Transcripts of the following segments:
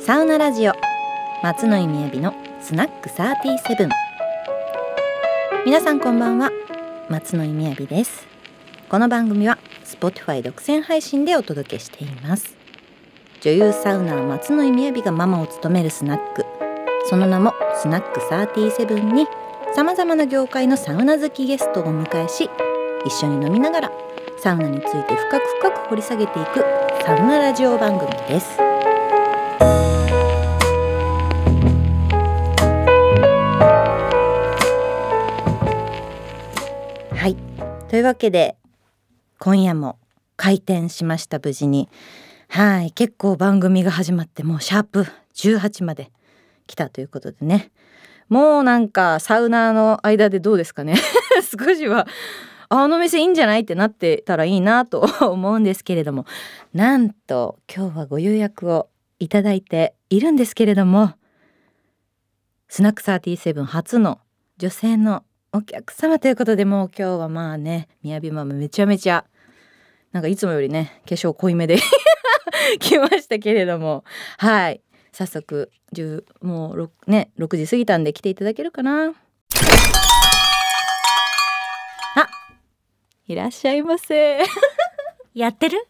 サウナラジオ松野井みやびのスナック37皆さんこんばんは松野井みやびです。この番組は Spotify 独占配信でお届けしています。女優サウナー松野井みやびがママを務めるスナック。その名もスナック37にさまざまな業界のサウナ好きゲストをお迎えし一緒に飲みながらサウナについて深く深く掘り下げていくサウナラジオ番組です。はい。というわけで今夜も開店しました無事に。はい。結構番組が始まってもうシャープ18まで来たということでね。もうなんかサウナーの間でどうですかね。少しはあの店いいんじゃない？ってなってたらいいなと思うんですけれども。なんと今日はご予約をいただいているんですけれども。スナック37初の女性のお客様ということでもう今日はまあねみやびママめちゃめちゃなんかいつもよりね化粧濃いめで 来ましたけれども。はい。早速10もう 6, ね6時過ぎたんで来ていただけるかな？いらっしゃいませ。やってる？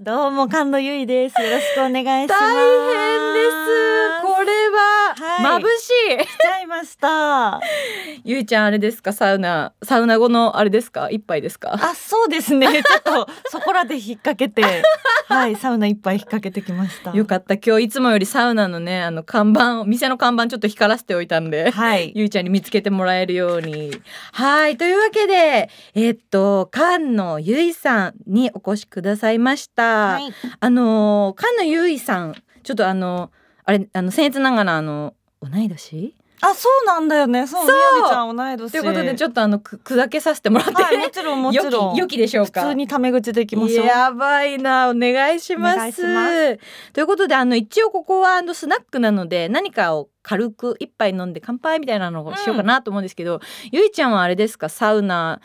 どうも菅野由衣です。よろしくお願いします。大変です。これは、はい。眩しい。来ちゃいました。ゆいちゃんあれですか？サウナサウナ後のあれですか？一杯ですか？あそうですね。ちょっとそこらで引っ掛けて。はいサウナ一杯引っ掛けてきました。よかった。今日いつもよりサウナのねあの看板を店の看板ちょっと光らせておいたんではい。ゆいちゃんに見つけてもらえるように。はい。というわけで、えっと、菅野ゆいさんにお越しくださいました。はい。あの、菅野ゆいさん、ちょっとあの、あれ、あの、僭越ながら、あの、同い年？あそうなんだよね。そうそう。みやびちゃん同い年。ということで、ちょっとあの、く砕けさせてもらって、はいもちろんもちろん。良きでしょうか？普通にタメ口でいきましょうやばいなお願いします。ということであの一応ここはあのスナックなので何かを軽く一杯飲んで乾杯みたいなのをしようかなと思うんですけど、ゆいちゃんはあれですか？サウナ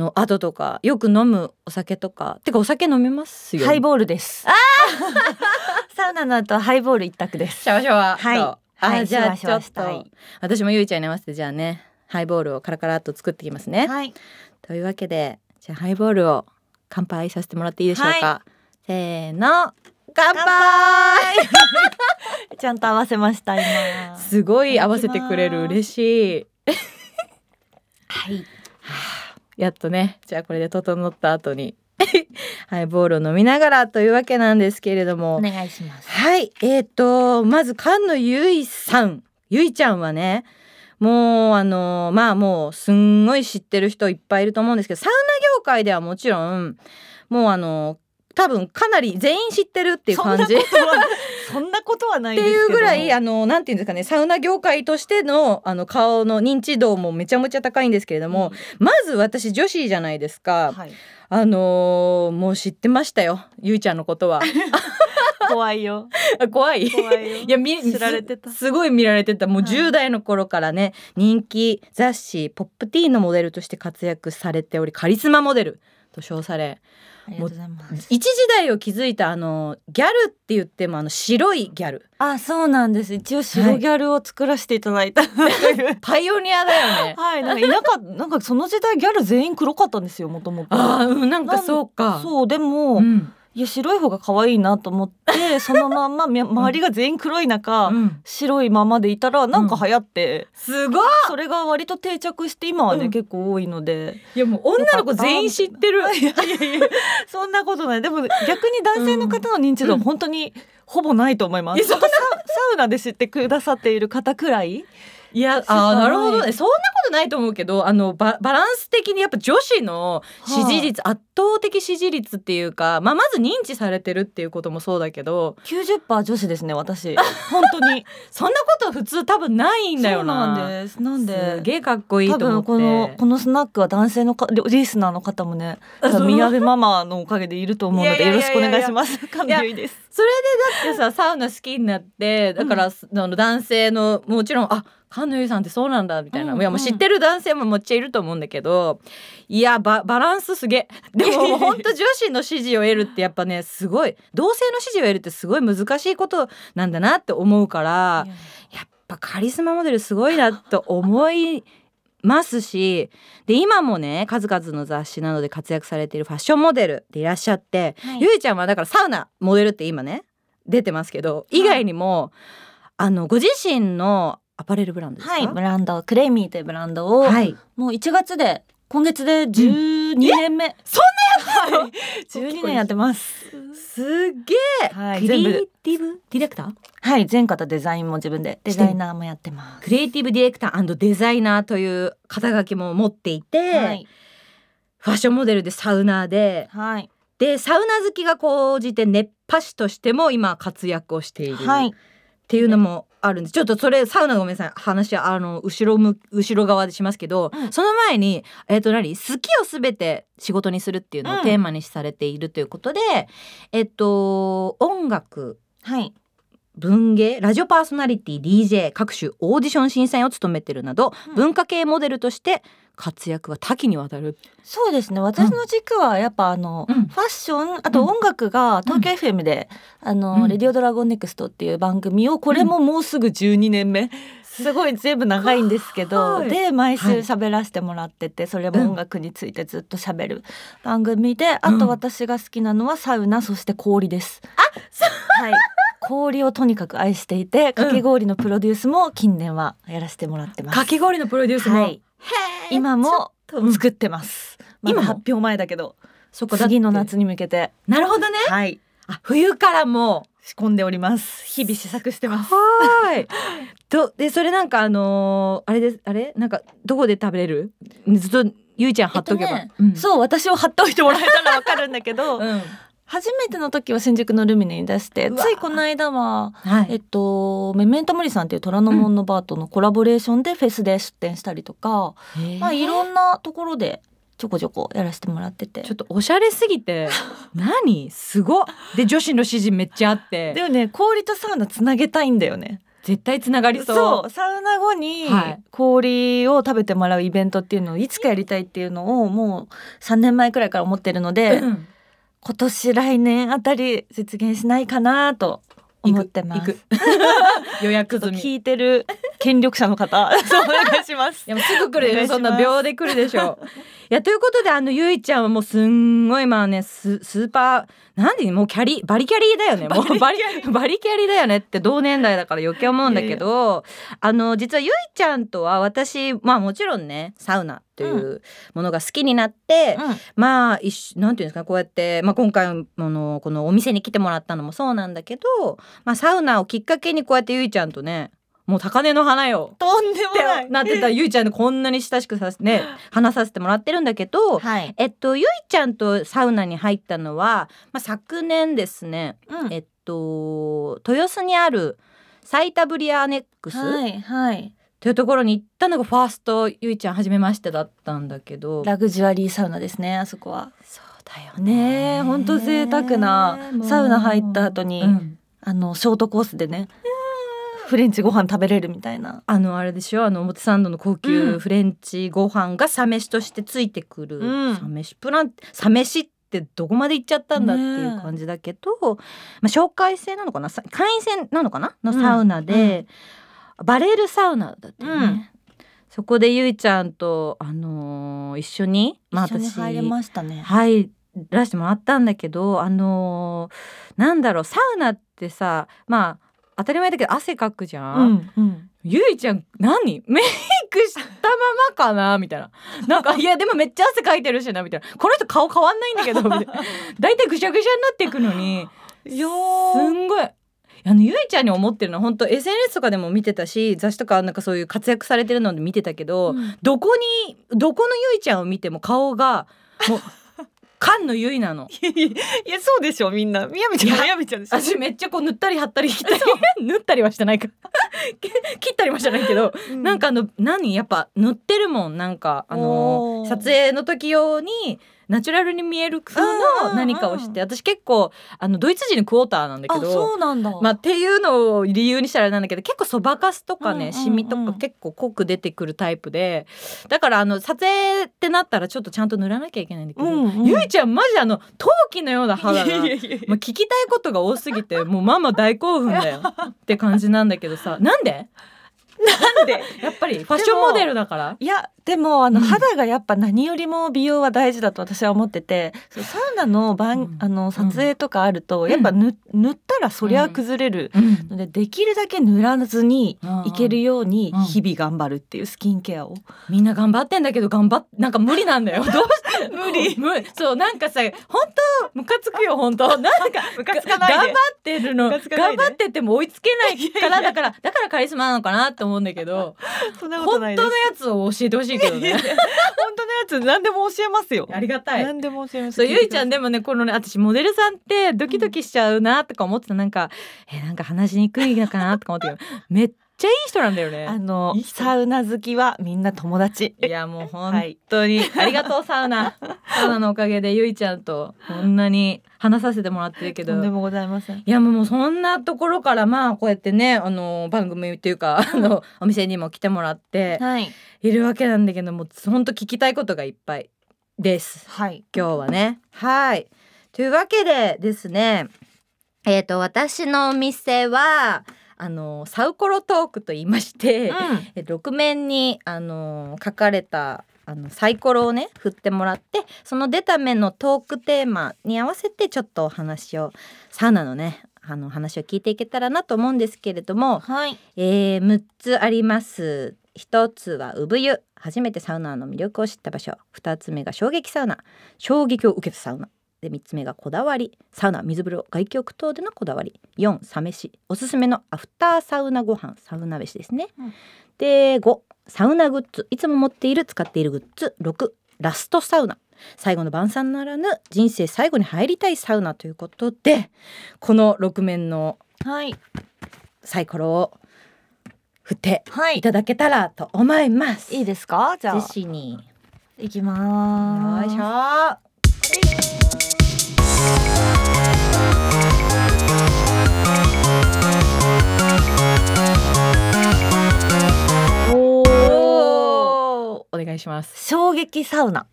の後とかよく飲むお酒とかてかお酒飲めますよハイボールです。サウナの後はハイボール一択です。シャワシャワ。とはい。あ、はいじゃあちょっとい。私もゆいちゃんに合わせてじゃあねハイボールをカラカラっと作ってきますね、はい。というわけでじゃあハイボールを乾杯させてもらっていいでしょうか、はせーの。乾杯！ちゃんと合わせました今。すごい合わせてくれる。嬉しい。はいやっとねじゃあこれで整った後にハイ ボールを飲みながらというわけなんですけれども。お願いします。はいえー、とまず菅野ゆいさん。ゆいちゃんはねもうあのまあもうすんごい知ってる人いっぱいいると思うんですけどサウナ業界ではもちろんもうあの多分かなり全員知ってるっていう感じ。そんなことはないってですけどいうぐらいあのなんていうんですかねサウナ業界としてのあの顔の認知度もめちゃめちゃ高いんですけれども、まず私女子じゃないですか、はい、あのーもう知ってましたよゆいちゃんのことは。怖いよ。あ 怖い。怖いよ。いやみ知られてた。すすごい見られてた。もうはい。10代の頃からね、人気雑誌「ポップティーンのモデルとして活躍されておりカリスマモデルと称されありがとうございます。一時代を築いたあのギャルって言ってもあの白いギャル。あそうなんです。一応白ギャルを作らせていただいた。パイオニアだよね。はい。なんかいなかなんかその時代ギャル全員黒かったんですよもともと。あーうんなんかそうか。そうでも、うんいや白い方が可愛いなと思って そのまんまみ周りが全員黒い中、うん。白いままでいたらなんか流行って、すごいそれが割と定着して今はね、うん。結構多いので。いやもう女の子全員知ってる。いやいやいや そんなことない。でも逆に男性の方の認知度は本当にほぼないと思います、サウナで知ってくださっている方くらいいやあーなるほどね。そんなことないと思うけどあのババランス的にやっぱ女子の支持率、圧倒的支持率っていうか、まあ、まず認知されてるっていうこともそうだけど。90%女子ですね私。本当に。そんなこと普通多分ないんだよな。そうなんです。なんで。すげえかっこいい多と思って。分このこのスナックは男性のかリリスナーの方もね宮部ママのおかげでいると思うのでよろしくお願いします。神田由衣です。それでだってさサウナ好きになってだから、あの男性のもちろんあ菅野由依さんってそうなんだみたいな、うんいやもう知ってる男性もめっちゃいると思うんだけどいやババランスすげえ。でも本当女子の支持を得るってやっぱねすごい。同性の支持を得るってすごい難しいことなんだなって思うからや。っぱカリスマモデルすごいなと思いますしで今もね数々の雑誌などで活躍されているファッションモデルでいらっしゃって、はい。ゆいちゃんはだからサウナモデルって今ね出てますけど以外にも、あのご自身のアパレルブランドですか？はいブランド。クレイミーというブランドを、はい。もう1月で今月で12年目、そんなやって12年やってます。すっげえ、はい。クリエイティブ？ディレクター？はい全方デザインも自分でデザイナーもやってます。クリエイティブディレクターデザイナーという肩書きも持っていて、はい。ファッションモデルでサウナーではい。でサウナ好きが高じて熱波師としても今活躍をしている。はい。っていうのもあるんです。ちょっとそれサウナごめんなさい。話はあの後ろむ後ろ側でしますけど、うん。その前にえっ、と何？好きをすべて仕事にするっていうのうん。をテーマにされているということで、えっと音楽はい文芸ラジオパーソナリティ DJ 各種オーディション審査員を務めてるなど、うん。文化系モデルとして活躍は多岐にわたる。そうですね。私の軸はやっぱあの、うん。ファッションあと音楽が東京 FM で、あの、うん。レディオドラゴンネクストっていう番組をこれももうすぐ12年目、すごい全部長いんですけど、はい。で毎週はい。喋らせてもらっててそれも音楽についてずっと喋る番組で、あと私が好きなのはサウナそして氷です。はい氷をとにかく愛していてかき氷のプロデュースも近年はやらせてもらってます。かき氷のプロデュースも、はい、今もうん作ってます。まだ今も発表前だけどそこ次の夏に向けてなるほどねはいあ冬からも仕込んでおります。日々試作してます。はーい。とでそれなんかあのーあれですあれ？なんかどこで食べれる？ずっとゆいちゃん貼っとけば。えっとねうんそう私を貼っておいてもらえたらわかるんだけど、うん。初めての時は新宿のルミネに出してついこの間ははい。えっとメメントモリさんっていう虎ノ門のバーとのコラボレーションでフェスで出店したりとか、まあいろんなところでちょこちょこやらせてもらってて。ちょっとおしゃれすぎて 何？すごっ。で女子の支持めっちゃあって。でもね氷とサウナつなげたいんだよね。絶対つながりそう。そう。サウナ後にはい。氷を食べてもらうイベントっていうのをいつかやりたいっていうのをもう3年前くらいから思ってるので、うん今年来年あたり実現しないかなと思ってます。予約済み。聞いてる権力者の方 そうお願いします。やもうすぐ来るそんな秒で来るでしょ。う。いやということであのゆいちゃんはもうすんごいまあねススーパーなんでもうキャリバリキャリーだよね。もうバリ バリキャリーだよねって同年代だから余計思うんだけどあの実はゆいちゃんとは私まあもちろんねサウナというものが好きになって、まあ一緒なんていうんですかこうやって、まあ、今回あのこのお店に来てもらったのもそうなんだけど、まあ、サウナをきっかけにこうやってゆいちゃんとねもう高嶺の花よとんでもない。なってたゆいちゃんでこんなに親しくさせね 話させてもらってるんだけど、はい。えっとゆいちゃんとサウナに入ったのは、まあ、昨年ですね、うんえっと豊洲にあるサイタブリアネックス、はいはい。というところに行ったのがファーストゆいちゃん初めましてだったんだけどラグジュアリーサウナですねあそこは。そうだよね本当贅沢なサウナ入った後にうんあのショートコースでねフレンチご飯食べれるみたいな。あのあれでしょ？あの表参道の高級うん。フレンチご飯がサ飯としてついてくる、うん。サ飯プランサ飯ってどこまで行っちゃったんだっていう感じだけど、まあ、紹介制なのかな？さ会員制なのかな？のサウナで、バレルサウナだったよね。うん。そこでゆいちゃんと、あのー一緒に、まあ、私入れましたね。入らせてもらったんだけどあのーなんだろうサウナってさまあ当たり前だけど汗かくじゃうんうん。ゆいちゃん何？メイクしたままかな？みたいな。なんかいやでもめっちゃ汗かいてるしなみたいな。この人顔変わんないんだけどみたいな。大体ぐしゃぐしゃになっていくのに。よすんごい。あのゆいちゃんに思ってるのは本当 SNS とかでも見てたし雑誌とかなんかそういう活躍されてるので見てたけど、どこにどこのゆいちゃんを見ても顔がもう菅野ゆいなの。いやそうでしょみんな。みやみちゃんみやみちゃんでしょ。私めっちゃこう塗ったり貼ったり切ったり塗ったりはしてないか。切ったりもしてないけど、うん。なんかあの何？やっぱ塗ってるもん。なんかあの撮影の時用にナチュラルに見える風うんうんうのん。何かをして私結構あのドイツ人のクォーターなんだけあどそうなんだ、まあ、っていうのを理由にしたらなんだけど結構そばかすとかね、うんうんうんシミとか結構濃く出てくるタイプでだからあの撮影ってなったらちょっとちゃんと塗らなきゃいけないんだけど、うんうん。ゆいちゃんマジあの陶器のような肌が。まあ、聞きたいことが多すぎてもうママ大興奮だよって感じなんだけどさなんで？なんで？やっぱりファッションモデルだから？いやでもあの、うん。肌がやっぱ何よりも美容は大事だと私は思っててそうサウナの番、うん。あの撮影とかあると、うん。やっぱ塗塗ったらそりゃ崩れる。うん。のでできるだけ塗らずにいけるようにうん。日々頑張るっていうスキンケアを、みんな頑張ってんだけど頑張っなんか無理なんだよ。どうして？無理。無理そうなんかさ本当ムカつくよ本当。なんかム頑張ってるの。ムカつかないで。頑張ってても追いつけないからだからだからカリスマなのかなって思うんだけど そんな本当のやつを教えてほしいけどね本当のやつ何でも教えますよ。ありがたい何でも教えます。そうゆいちゃんでもねこのね私モデルさんってドキドキしちゃうなとか思ってたなんかえなんか話しにくいのかなとか思ってたけどめっちゃいい人なんだよね。あのサウナ好きはみんな友達。いやもう本当に、ありがとうサウナ。サウナのおかげでゆいちゃんとこんなに話させてもらってるけど。とんでもございません。いやもうそんなところからまあこうやってねあの番組っていうかあのお店にも来てもらってはい。いるわけなんだけども本当聞きたいことがいっぱいです。はい。今日はね。はい。というわけでですねえっ、と私のお店はあのサウコロトークと言いまして、うん。え6面にあの書かれたあのサイコロをね振ってもらってその出た面のトークテーマに合わせてちょっとお話をサウナのねあの話を聞いていけたらなと思うんですけれども、はい。えー、6つあります。1つは産湯。初めてサウナーの魅力を知った場所。2つ目が衝撃サウナ。衝撃を受けたサウナで3つ目がこだわりサウナ水風呂外気浴等でのこだわり4サ飯おすすめのアフターサウナご飯サウナ飯ですね、うんで5サウナグッズいつも持っている使っているグッズ6ラストサウナ最後の晩餐ならぬ人生最後に入りたいサウナということでこの6面のはい。サイコロを振ってはいい。ただけたらと思います。いいですか？じゃあジェに。行きまーす。よいしょ。お願いします。衝撃サウナ。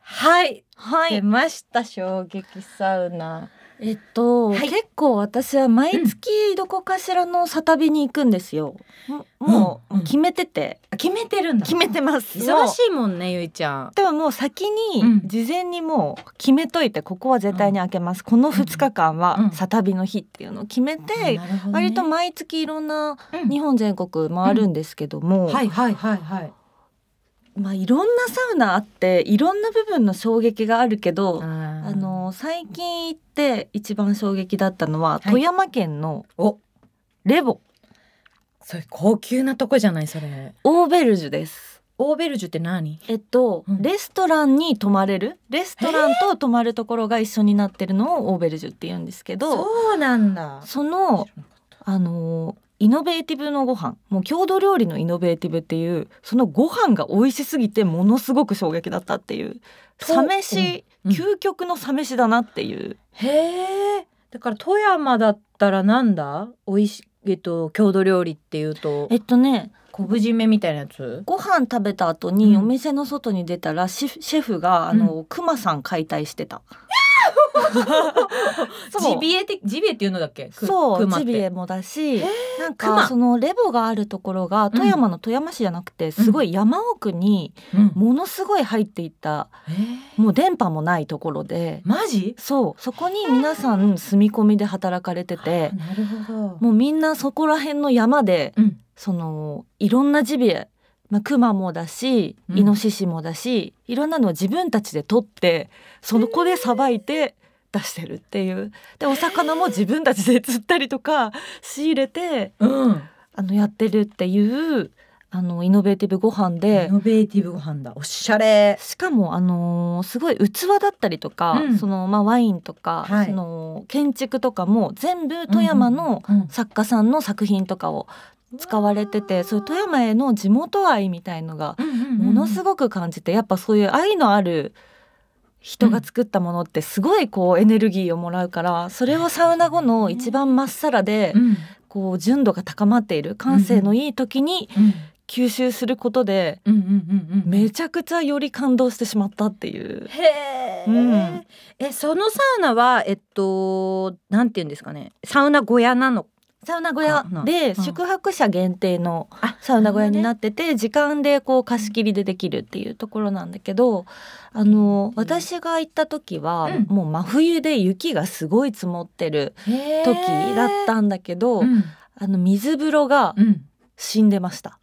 はい、はい。出ました衝撃サウナ。えっと、はい結構私は毎月どこかしらのサタビに行くんですよ。ももうんう決めてて、決めてるんだ。決めてます。忙い。しいもんねゆいちゃん。でももう先うんに事前にもう決めといてここは絶対に開けます、この2日間うんはサタビの日っていうのを決めて、ね割と毎月いろんなうん日本全国回るんですけども、はいはいはいはい。まあいろんなサウナあっていろんな部分の衝撃があるけど、ああの最近行って一番衝撃だったのは、い富山県のおレボそれ高級なとこじゃないそれ。オーベルジュです。オーベルジュって何？えっと、うんレストランに泊まれる？レストランと泊まるところが一緒になってるのをオーベルジュって言うんですけどそうなんだ。そのあのイノベーティブのご飯もう郷土料理のイノベーティブっていうそのご飯が美味しすぎてものすごく衝撃だったっていうとサ飯、うんうん究極のサ飯だなっていうへえ。だから富山だったらなんだ？美味しえっと郷土料理っていうとえっとね昆布締めみたいなやつ？ご飯食べた後にうんお店の外に出たらシェフがあの、クマさん解体してた。そう。ジビエってジビエっていうのだっけ？くそうジビエもだしなん熊。かそのレボがあるところが富山の富山市じゃなくてすごい山奥にうん。ものすごい入っていったえもう電波もないところでマジ？そう。そこに皆さん住み込みで働かれててなるほど。もうみんなそこら辺の山でうん。そのいろんなジビエ、まあ、クマもだしうんイノシシもだし、いろんなのを自分たちで取ってその子でさばいて出してるっていうでお魚も自分たちで釣ったりとか仕入れてうん。あのやってるっていうあのイノベーティブご飯でイノベーティブご飯だ。おしゃれ。しかもあのーすごい器だったりとか、うんそのまあワインとか、はいその建築とかも全部富山のうん作家さんの作品とかを使われてて、そういう富山への地元愛みたいのがものすごごく感じてやっぱそういう愛のある人が作ったものってすごいこうエネルギーをもらうからそれをサウナ後の一番まっさらでうん。こう純度が高まっている感性のいい時にうん吸収することでめちゃくちゃより感動してしまったっていう。へえ、うん。えそのサウナはえっとなんて言うんですかね。サウナ小屋なのサウナ小屋あでうん。宿泊者限定のあサウナ小屋になってて時間でこう貸し切りでできるっていうところなんだけどあの私が行った時はうん。もう真冬で雪がすごい積もってる時だったんだけどうん。あの水風呂がうん。死んでました。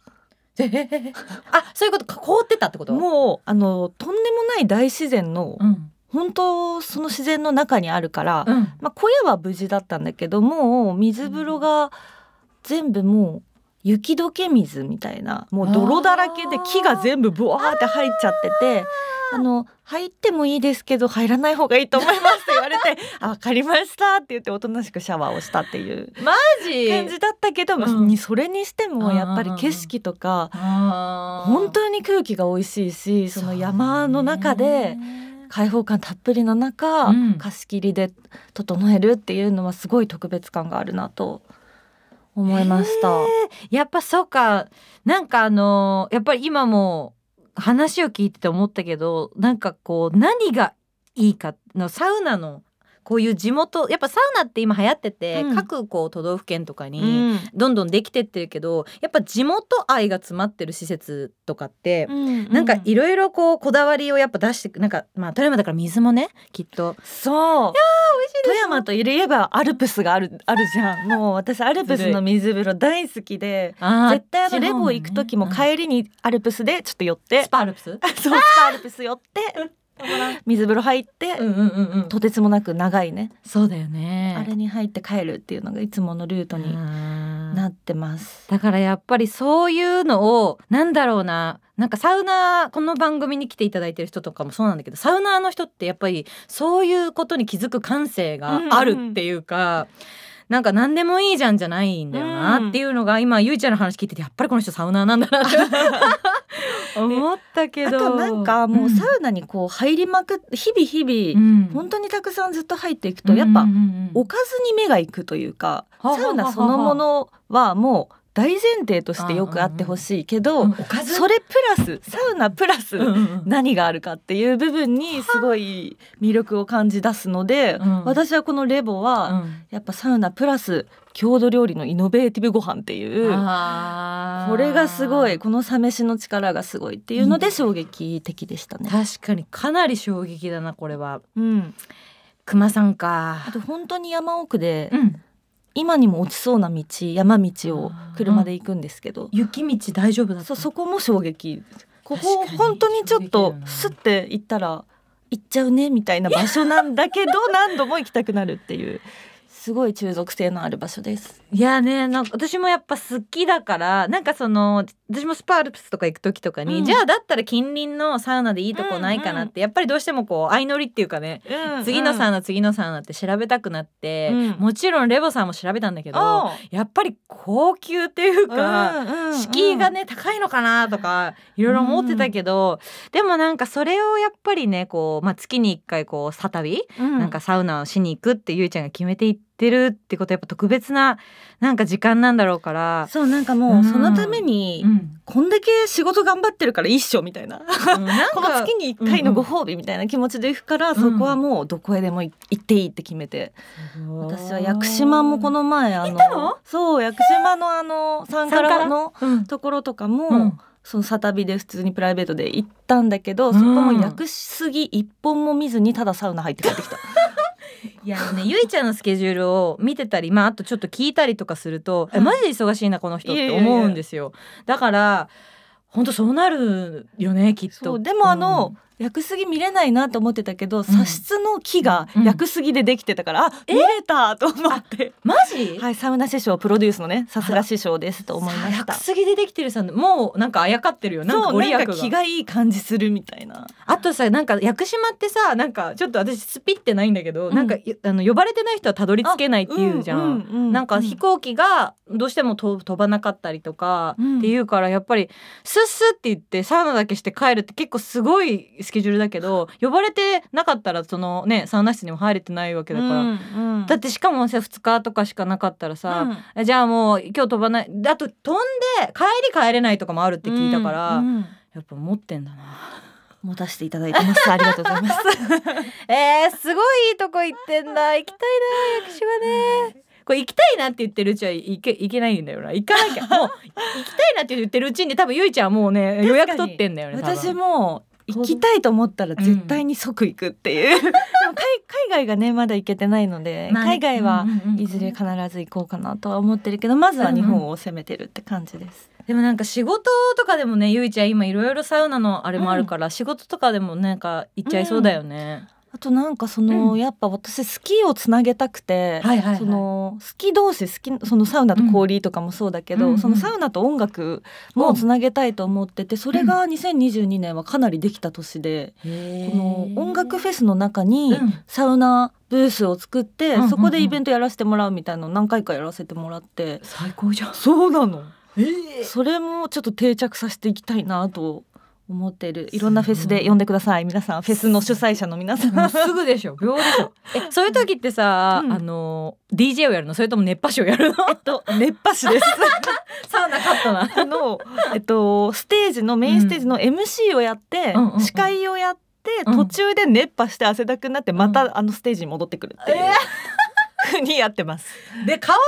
あそういうことか凍ってたってこと？もうあのとんでもない大自然のうん本当その自然の中にあるから、うん。まあ、小屋は無事だったんだけどもう水風呂が全部もう雪解け水みたいなもう泥だらけで木が全部ブワーって入っちゃっててあの入ってもいいですけど入らない方がいいと思いますって言われて「あ分かりました」って言っておとなしくシャワーをしたっていうマジ？感じだったけど、うん。にそれにしてもやっぱり景色とか本当に空気が美味しいしその山の中で。開放感たっぷりの中、うん。貸し切りで整えるっていうのはすごい特別感があるなと思いました。やっぱそうか。なんかあのやっぱり今も話を聞いてて思ったけどなんかこう何がいいかのサウナのこういう地元やっぱサウナって今流行ってて、うん。各こう都道府県とかうにん。どんどんできてってるけどやっぱ地元愛が詰まってる施設とかって、なんかいろいろこうこだわりをやっぱ出してくなんかまあ富山だから水もねきっと。そう。富山といえばアルプスがあるあるじゃん。もう私アルプスの水風呂大好きで絶対あのレボ行く時もり帰りにアルプスでちょっと寄って。スパアルプス？そうスパアルプス寄って 水風呂入って、うんうんうんうん。とてつもなく長いね、そうだよね。あれに入って帰るっていうのがいつものルートにななってます。だからやっぱりそういうのをなんだろうな。なんかサウナーこの番組に来ていただいてる人とかもそうなんだけどサウナーの人ってやっぱりそういうことに気づく感性があるっていうか。なんか何でもいいじゃんじゃないんだよなっていうのが今ゆいちゃんの話聞いててやっぱりこの人サウナーなんだなって思ったけど。あとなんかもうサウナにこう入りまくって日々日々、うん。本当にたくさんずっと入っていくとやっぱおかずに目が行くというか、サウナそのものはもう大前提としてよくあってほしいけど、それプラスサウナプラス何があるかっていう部分にすごい魅力を感じ出すので、うん。私はこのレボはうん。やっぱサウナプラス郷土料理のイノベーティブご飯っていう。これがすごいこのサ飯の力がすごいっていうので衝撃的でしたね。確かにかなり衝撃だなこれは。うん、熊さんか。あと本当に山奥でうん。今にも落ちそうな道山道を車で行くんですけど、雪道大丈夫だった？そこも衝撃。ここ本当にちょっと衝撃だよな。スッて行ったら行っちゃうねみたいな場所なんだけど 何度も行きたくなるっていうすごい中毒性のある場所です。いやねなんか私もやっぱ好きだからなんかその私もスパールプスとか行く時とかに、うん。じゃあだったら近隣のサウナでいいとこないかなって、やっぱりどうしてもこう相乗りっていうかね、次のサウナナ次のサウナって調べたくなって、うん。もちろんレボさんも調べたんだけどやっぱり高級っていうか、敷居がね高いのかなとかいろいろ思ってたけど、でもなんかそれをやっぱりねこう、まあ、月に1回こう再び、なんかサウナをしに行くってゆいちゃんが決めていってるってことはやっぱ特別ななんか時間なんだろうから。そうなんかもうそのために、うん。こんだけ仕事頑張ってるから一緒みたいな。うん。なんこのか月に1回のご褒美みたいな気持ちで行くから、そこはもうどこへでも行っていいって決めて、私は屋久島もこの前あのそう屋久島のあのサンカラのうん。ところとかも、うん。そのサタビで普通にプライベートで行ったんだけど、うん。そこも屋久杉一本も見ずにただサウナ入って帰ってきた。いやねゆいちゃんのスケジュールを見てたりまああとちょっと聞いたりとかすると、えマジで忙しいなこの人って思うんですよ。だから本当そうなるよねきっと。でもあの、屋久杉見れないなと思ってたけど、茶室の木がうん。屋久杉でできてたから、あ見れたと思って。マジ、はい、サウナ師匠プロデュースのねさすが師匠ですと思いました。薬。杉でできてるさんもうなんかあやかってるよ。なんかご利益が。なんか気がいい感じするみたいな。あとさなんか屋久島ってさなんかちょっと私スピってないんだけど、うん。なんかいあの呼ばれてない人はたどり着けないっていうじゃん。うううなんか飛行機がどうしてもと飛ばなかったりとかうんっていうからやっぱりスッスッって言ってサウナだけして帰るって結構すごい好スケジュールだけど呼ばれてなかったらそのねサウナ室にも入れてないわけだから、うんうん。だってしかもさ2日とかしかなかったらさ、えじゃあもう今日飛ばないあと飛んで帰り帰れないとかもあるって聞いたから、うんうんやっぱ持ってんだな。持たせていただいてます。ありがとうございます。えー、すごいいいとこ行ってんだ。行きたいな薬師はね。これ行きたいなって言ってるうちは行け行けないんだよな。行かなきゃ。もう行きたいなって言ってるうちに多分ゆいちゃんはもうね予約取ってんだよね私も行きたいと思ったら絶対に即行くっていう、でも海海外がねまだ行けてないので、まあね。海外はうんうんうんいずれ必ず行こうかなとは思ってるけどまずは日本を攻めてるって感じです。でもなんか仕事とかでもねゆいちゃん今いろいろサウナのあれもあるから、仕事とかでもなんか行っちゃいそうだよね、あとなんかその、うん。やっぱ私スキーをつなげたくて、はいはいはい。そのスキー同士スキそのサウナと氷とかもそうだけど、うん。うんそのサウナと音楽もつなげたいと思っててそれが2022年はかなりできた年で、この音楽フェスの中にうん。サウナブースを作って、うんうんうん。そこでイベントやらせてもらうみたいなのを何回かやらせてもらって。最高じゃん。そうなの。えそれもちょっと定着させていきたいなと思っているい。ろんなフェスで呼んでください。皆さんフェスの主催者の皆さん。すぐでしょ。秒でしょ。えそういう時ってさ、うん。あの DJ をやるの？それとも熱波師をやるの？えっと熱波師です。サウナカットな。あのえっとステージのメインステージの MC をやって、うん司会をやって、うん。途中で熱波して汗だくになってまたあのステージに戻ってくるっていう、えふうにやってます。で顔が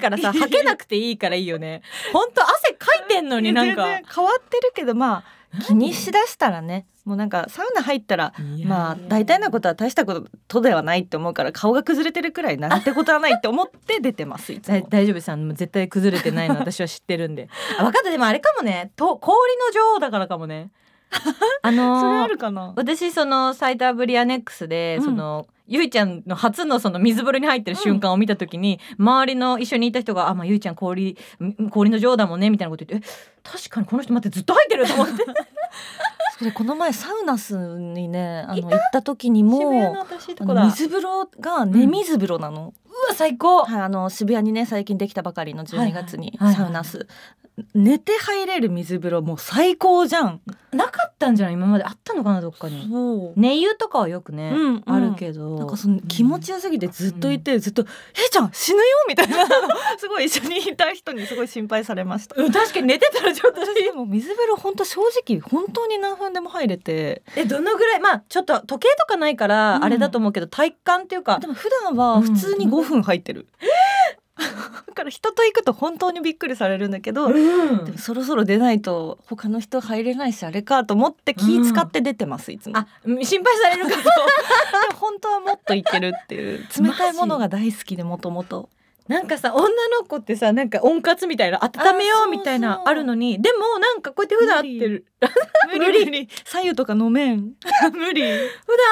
変わらないからさはけなくていいからいいよね。ほんと汗かいてんのになんか。変わってるけどまあ 気にしだしたらねもうなんかサウナ入ったらまあ大体のことは大したことではないって思うから顔が崩れてるくらいなんてことはないって思って出てますいつも。だ大丈夫さん絶対崩れてないの 私は知ってるんで。あ分かった。でもあれかもね。と氷の女王だからかもね。あのーそれあるかな？私そのサイターブリアネックスで、うん。そのゆいちゃんの初のその水風呂に入ってる瞬間を見た時に、周りの一緒にいた人が「あまあゆいちゃん氷ん氷の女王だもんね」みたいなこと言って「え確かにこの人待ってずっと入ってる」と思って。それこの前サウナスにねあの行った時にも水風呂が寝水風呂なの。うわ最高。はい、あの渋谷にね最近できたばかりの12月にサウナス、寝て入れる水風呂もう最高じゃん。なかったんじゃない？今まで。あったのかなどっかに。寝湯とかはよくね、うんうん。あるけど。なんかその気持ちよすぎてずっといて、ずっと「えいちゃん死ぬよ」みたいな。すごい一緒にいた人にすごい心配されました。うん確かに寝てたらちょっと。私でも水風呂本当正直本当に何分でも入れて。えどのぐらい？まあちょっと時計とかないからうん。あれだと思うけど、体感っていうか。でも普段は普通に5分入ってる、だから人と行くと本当にびっくりされるんだけど、うんでもそろそろ出ないと他の人入れないしあれかと思って気使って出てます、いつも。あ心配されるから でも本当はもっといけるっていう冷たいものが大好きでもともと。なんかさ女の子ってさなんか温活みたいな温めようみたいなあるのにでもなんかこうやって普段会ってる 無理。無理左右とか飲めん。無理。普段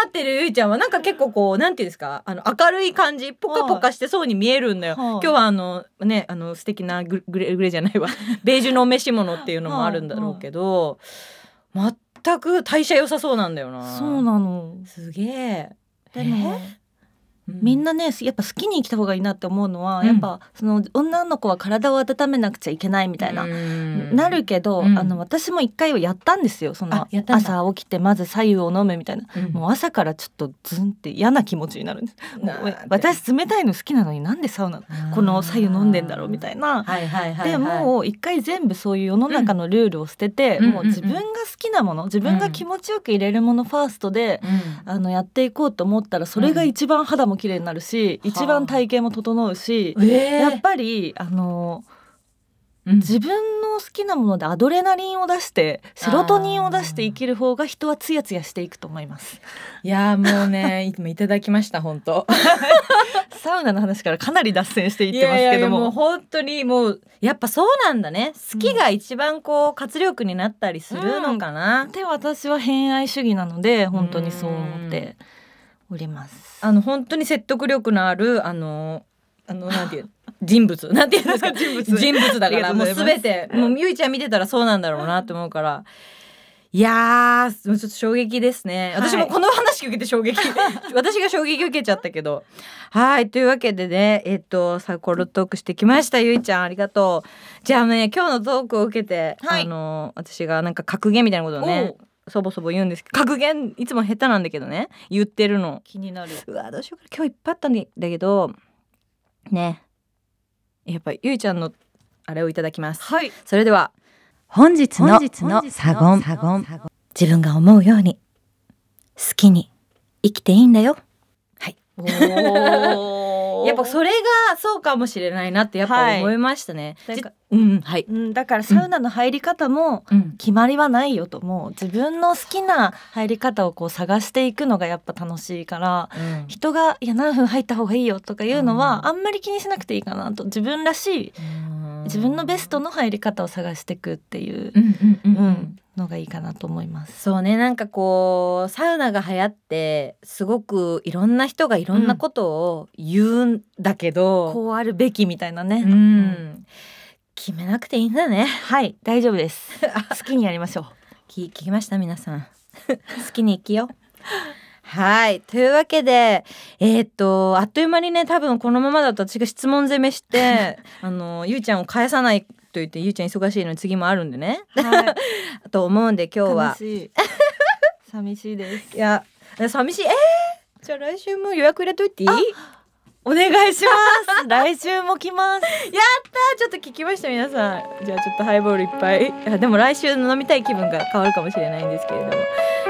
会ってるゆいちゃんはなんか結構こうなんていうんですか？あの明るい感じポカポカしてそうに見えるんだよ、はい。今日はあのねあの素敵なググレグレじゃないわ。ベージュのお召し物っていうのもあるんだろうけど、全く代謝良さそうなんだよな。そうなの。すげえ。でもえみんなねやっぱ好きに生きた方がいいなって思うのは、うん。やっぱその女の子は体を温めなくちゃいけないみたいな、うん。なるけど、うん。あの私も一回はやったんですよ。その朝起きてまず左右を飲むみたいな、うん。もう朝からちょっとズンって嫌な気持ちになるんです。私冷たいの好きなのになんでサウナこの左右飲んでんだろうみたいな。はいはいはい、はい、でもう一回全部そういう世の中のルールを捨てて、うんもう自分が好きなもの自分が気持ちよく入れるものファーストで、うん。あのやっていこうと思ったらそれが一番肌も綺麗になるし、一番体型も整うし、えー。やっぱりあのうん。自分の好きなものでアドレナリンを出してセロトニンを出して生きる方が人はツヤツヤしていくと思います。いやーもうね 今いただきました本当。サウナの話からかなり脱線していってますけどいやいや。本当にもうやっぱそうなんだね。好きが一番こう活力になったりするのかな、で私は偏愛主義なので本当にそう思っております。あの本当に説得力のあるあのあのなんていう人物。なんていうんですか。人物。人物だから。もうす。すべて。もうゆい。ちゃん見てたらそうなんだろうなと思うから。いやーちょっと衝撃ですね、はい。私もこの話受けて衝撃。私が衝撃受けちゃったけど。はいというわけでねえっとサイコロトークしてきましたゆいちゃん。ありがとう。じゃあね今日のトークを受けて、はい。あの私がなんか格言みたいなことをねそぼそぼ言うんですけど格言いつも下手なんだけどね。言ってるの。気になる。うわどうしようか。な今日いっぱいあったんだけどね。やっぱゆいちゃんのあれをいただきます。はい。それでは本日のサゴン。自分が思うように好きに生きていいんだよ。おやっぱそれがそうかもしれないなってやっぱ思いましたね、はい。じうんはい、うんだからサウナの入り方もうん、決まりはないよと。もう自分の好きな入り方をこう探していくのがやっぱ楽しいから人が「いや何分入った方がいいよ」とかいうのは、うん。あんまり気にしなくていいかなと。自分らしい自分のベストの入り方を探していくっていう、うんうんうん、ううんん、のがいいかなと思います。そうね。なんかこうサウナが流行ってすごくいろんな人がいろんなことを言うんだけど、こうあるべきみたいなね。うん。決めなくていいんだね。はい大丈夫です。好きにやりましょう。聞聞きました？皆さん。好きに生きよ。うはいというわけでえーっとあっという間にね多分このままだと私が質問攻めして あのゆうちゃんを返さないと言ってゆうちゃん忙しいのに次もあるんでねはい。と思うんで今日は悲しい。寂しいです。いや寂しいえー、じゃあ来週も予約入れといていい？お願いします。来週も来ます。ちょっと聞きました皆さんじゃあちょっとハイボールいっぱいあでも来週飲みたい気分が変わるかもしれないんですけれども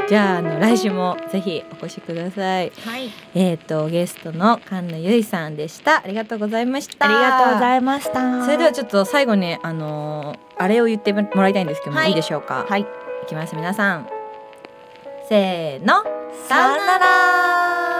じゃああの来週もぜひお越しくださいはい。えっ、とゲストの菅野由衣さんでしたありがとうございましたありがとうございいました。それではちょっと最後にあのーあれを言ってもらいたいんですけども、はいい、いでしょうか？はい。いきます皆さんせーのさよなら。